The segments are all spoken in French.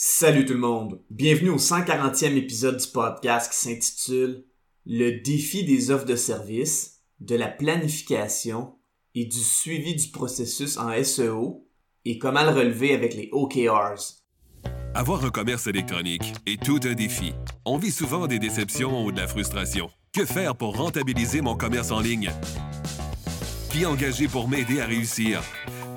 Salut tout le monde. Bienvenue au 140e épisode du podcast qui s'intitule Le défi des offres de services, de la planification et du suivi du processus en SEO et comment le relever avec les OKRs. Avoir un commerce électronique est tout un défi. On vit souvent des déceptions ou de la frustration. Que faire pour rentabiliser mon commerce en ligne? Qui engager pour m'aider à réussir?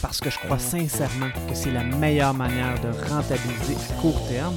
parce que je crois sincèrement que c'est la meilleure manière de rentabiliser à court terme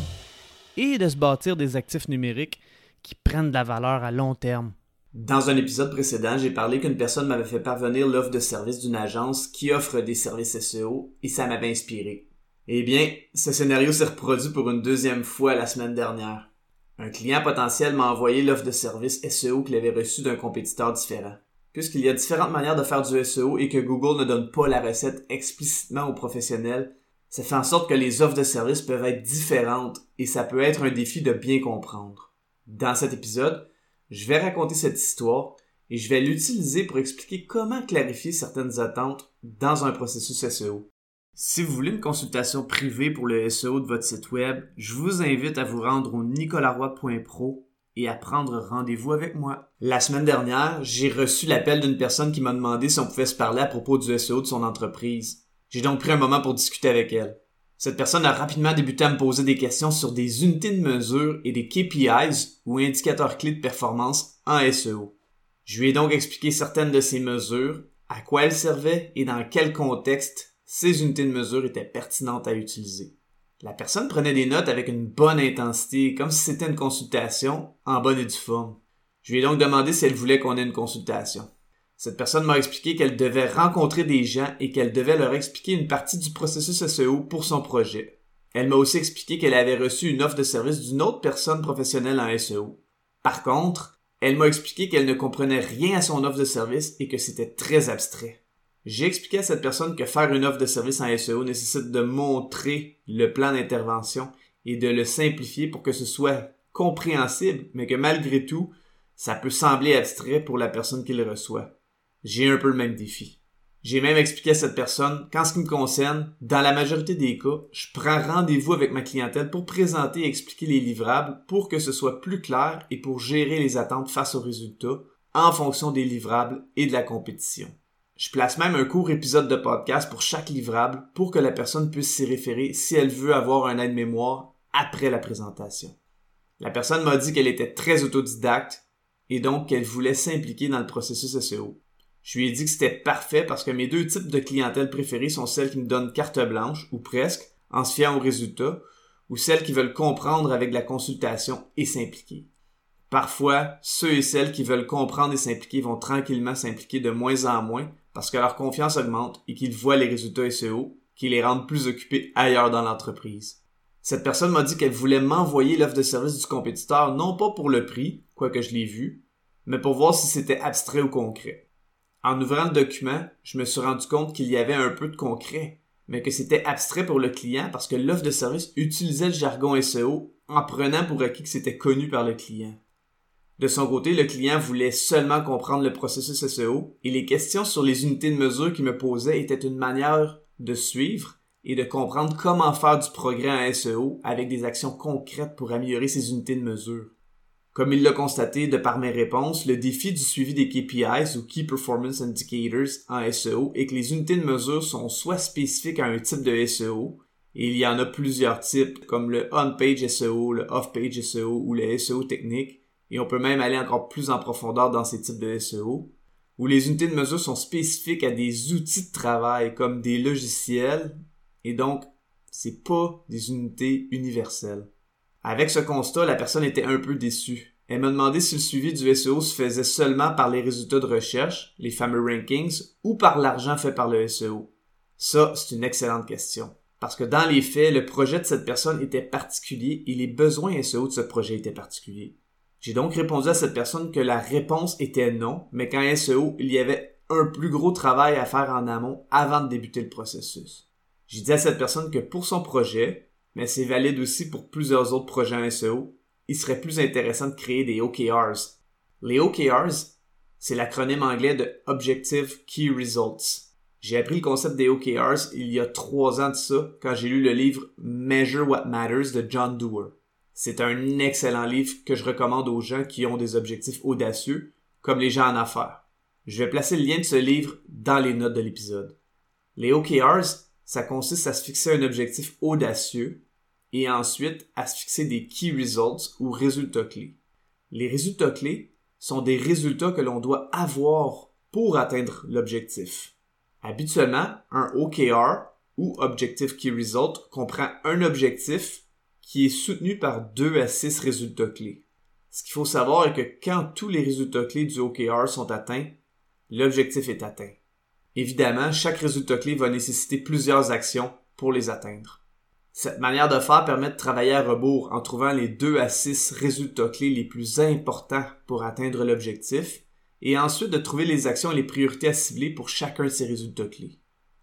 et de se bâtir des actifs numériques qui prennent de la valeur à long terme. Dans un épisode précédent, j'ai parlé qu'une personne m'avait fait parvenir l'offre de service d'une agence qui offre des services SEO et ça m'avait inspiré. Eh bien, ce scénario s'est reproduit pour une deuxième fois la semaine dernière. Un client potentiel m'a envoyé l'offre de service SEO qu'il avait reçue d'un compétiteur différent puisqu'il y a différentes manières de faire du SEO et que Google ne donne pas la recette explicitement aux professionnels, ça fait en sorte que les offres de services peuvent être différentes et ça peut être un défi de bien comprendre. Dans cet épisode, je vais raconter cette histoire et je vais l'utiliser pour expliquer comment clarifier certaines attentes dans un processus SEO. Si vous voulez une consultation privée pour le SEO de votre site web, je vous invite à vous rendre au nicolaroy.pro et à prendre rendez-vous avec moi. La semaine dernière, j'ai reçu l'appel d'une personne qui m'a demandé si on pouvait se parler à propos du SEO de son entreprise. J'ai donc pris un moment pour discuter avec elle. Cette personne a rapidement débuté à me poser des questions sur des unités de mesure et des KPIs ou indicateurs clés de performance en SEO. Je lui ai donc expliqué certaines de ces mesures, à quoi elles servaient et dans quel contexte ces unités de mesure étaient pertinentes à utiliser. La personne prenait des notes avec une bonne intensité, comme si c'était une consultation en bonne et due forme. Je lui ai donc demandé si elle voulait qu'on ait une consultation. Cette personne m'a expliqué qu'elle devait rencontrer des gens et qu'elle devait leur expliquer une partie du processus SEO pour son projet. Elle m'a aussi expliqué qu'elle avait reçu une offre de service d'une autre personne professionnelle en SEO. Par contre, elle m'a expliqué qu'elle ne comprenait rien à son offre de service et que c'était très abstrait. J'ai expliqué à cette personne que faire une offre de service en SEO nécessite de montrer le plan d'intervention et de le simplifier pour que ce soit compréhensible, mais que malgré tout, ça peut sembler abstrait pour la personne qui le reçoit. J'ai un peu le même défi. J'ai même expliqué à cette personne qu'en ce qui me concerne, dans la majorité des cas, je prends rendez-vous avec ma clientèle pour présenter et expliquer les livrables pour que ce soit plus clair et pour gérer les attentes face aux résultats en fonction des livrables et de la compétition. Je place même un court épisode de podcast pour chaque livrable pour que la personne puisse s'y référer si elle veut avoir un aide-mémoire après la présentation. La personne m'a dit qu'elle était très autodidacte et donc qu'elle voulait s'impliquer dans le processus SEO. Je lui ai dit que c'était parfait parce que mes deux types de clientèle préférées sont celles qui me donnent carte blanche, ou presque, en se fiant aux résultats, ou celles qui veulent comprendre avec la consultation et s'impliquer. Parfois, ceux et celles qui veulent comprendre et s'impliquer vont tranquillement s'impliquer de moins en moins parce que leur confiance augmente et qu'ils voient les résultats SEO qui les rendent plus occupés ailleurs dans l'entreprise. Cette personne m'a dit qu'elle voulait m'envoyer l'offre de service du compétiteur non pas pour le prix, quoique je l'ai vu, mais pour voir si c'était abstrait ou concret. En ouvrant le document, je me suis rendu compte qu'il y avait un peu de concret, mais que c'était abstrait pour le client parce que l'offre de service utilisait le jargon SEO en prenant pour acquis que c'était connu par le client. De son côté, le client voulait seulement comprendre le processus SEO et les questions sur les unités de mesure qu'il me posait étaient une manière de suivre et de comprendre comment faire du progrès en SEO avec des actions concrètes pour améliorer ces unités de mesure. Comme il l'a constaté de par mes réponses, le défi du suivi des KPIs ou Key Performance Indicators en SEO est que les unités de mesure sont soit spécifiques à un type de SEO, et il y en a plusieurs types comme le on-page SEO, le off-page SEO ou le SEO technique, et on peut même aller encore plus en profondeur dans ces types de SEO, où les unités de mesure sont spécifiques à des outils de travail comme des logiciels, et donc c'est pas des unités universelles. Avec ce constat, la personne était un peu déçue. Elle m'a demandé si le suivi du SEO se faisait seulement par les résultats de recherche, les fameux rankings, ou par l'argent fait par le SEO. Ça, c'est une excellente question. Parce que dans les faits, le projet de cette personne était particulier et les besoins SEO de ce projet étaient particuliers. J'ai donc répondu à cette personne que la réponse était non, mais qu'en SEO, il y avait un plus gros travail à faire en amont avant de débuter le processus. J'ai dit à cette personne que pour son projet, mais c'est valide aussi pour plusieurs autres projets en SEO, il serait plus intéressant de créer des OKRs. Les OKRs, c'est l'acronyme anglais de Objective Key Results. J'ai appris le concept des OKRs il y a trois ans de ça quand j'ai lu le livre Measure What Matters de John Doerr. C'est un excellent livre que je recommande aux gens qui ont des objectifs audacieux, comme les gens en affaires. Je vais placer le lien de ce livre dans les notes de l'épisode. Les OKRs, ça consiste à se fixer un objectif audacieux et ensuite à se fixer des key results ou résultats clés. Les résultats clés sont des résultats que l'on doit avoir pour atteindre l'objectif. Habituellement, un OKR ou Objective Key Result comprend un objectif qui est soutenu par deux à six résultats clés. Ce qu'il faut savoir est que quand tous les résultats clés du OKR sont atteints, l'objectif est atteint. Évidemment, chaque résultat clé va nécessiter plusieurs actions pour les atteindre. Cette manière de faire permet de travailler à rebours en trouvant les deux à six résultats clés les plus importants pour atteindre l'objectif et ensuite de trouver les actions et les priorités à cibler pour chacun de ces résultats clés.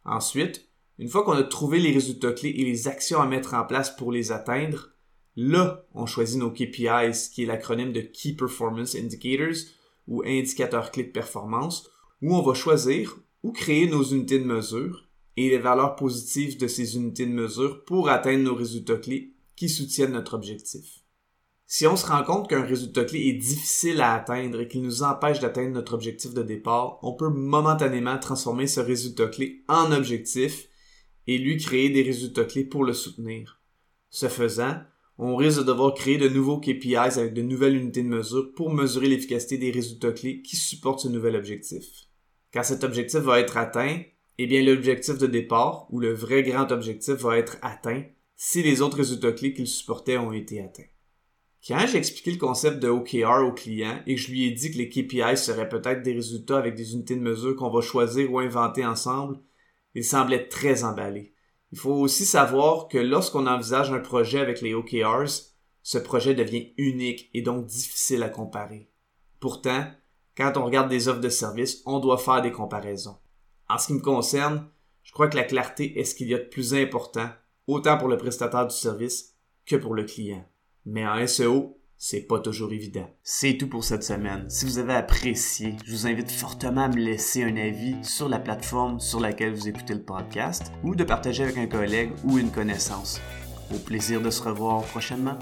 Ensuite, une fois qu'on a trouvé les résultats clés et les actions à mettre en place pour les atteindre, là, on choisit nos KPIs, qui est l'acronyme de Key Performance Indicators ou indicateurs clés de performance, où on va choisir ou créer nos unités de mesure et les valeurs positives de ces unités de mesure pour atteindre nos résultats clés qui soutiennent notre objectif. Si on se rend compte qu'un résultat clé est difficile à atteindre et qu'il nous empêche d'atteindre notre objectif de départ, on peut momentanément transformer ce résultat clé en objectif et lui créer des résultats clés pour le soutenir. Ce faisant, on risque de devoir créer de nouveaux KPIs avec de nouvelles unités de mesure pour mesurer l'efficacité des résultats clés qui supportent ce nouvel objectif. Quand cet objectif va être atteint, eh bien l'objectif de départ ou le vrai grand objectif va être atteint si les autres résultats clés qu'il supportait ont été atteints. Quand j'ai expliqué le concept de OKR au client et que je lui ai dit que les KPI seraient peut-être des résultats avec des unités de mesure qu'on va choisir ou inventer ensemble, il semblait très emballé. Il faut aussi savoir que lorsqu'on envisage un projet avec les OKRs, ce projet devient unique et donc difficile à comparer. Pourtant, quand on regarde des offres de services, on doit faire des comparaisons. En ce qui me concerne, je crois que la clarté est ce qu'il y a de plus important, autant pour le prestataire du service que pour le client. Mais en SEO, c'est pas toujours évident. C'est tout pour cette semaine. Si vous avez apprécié, je vous invite fortement à me laisser un avis sur la plateforme sur laquelle vous écoutez le podcast ou de partager avec un collègue ou une connaissance. Au plaisir de se revoir prochainement.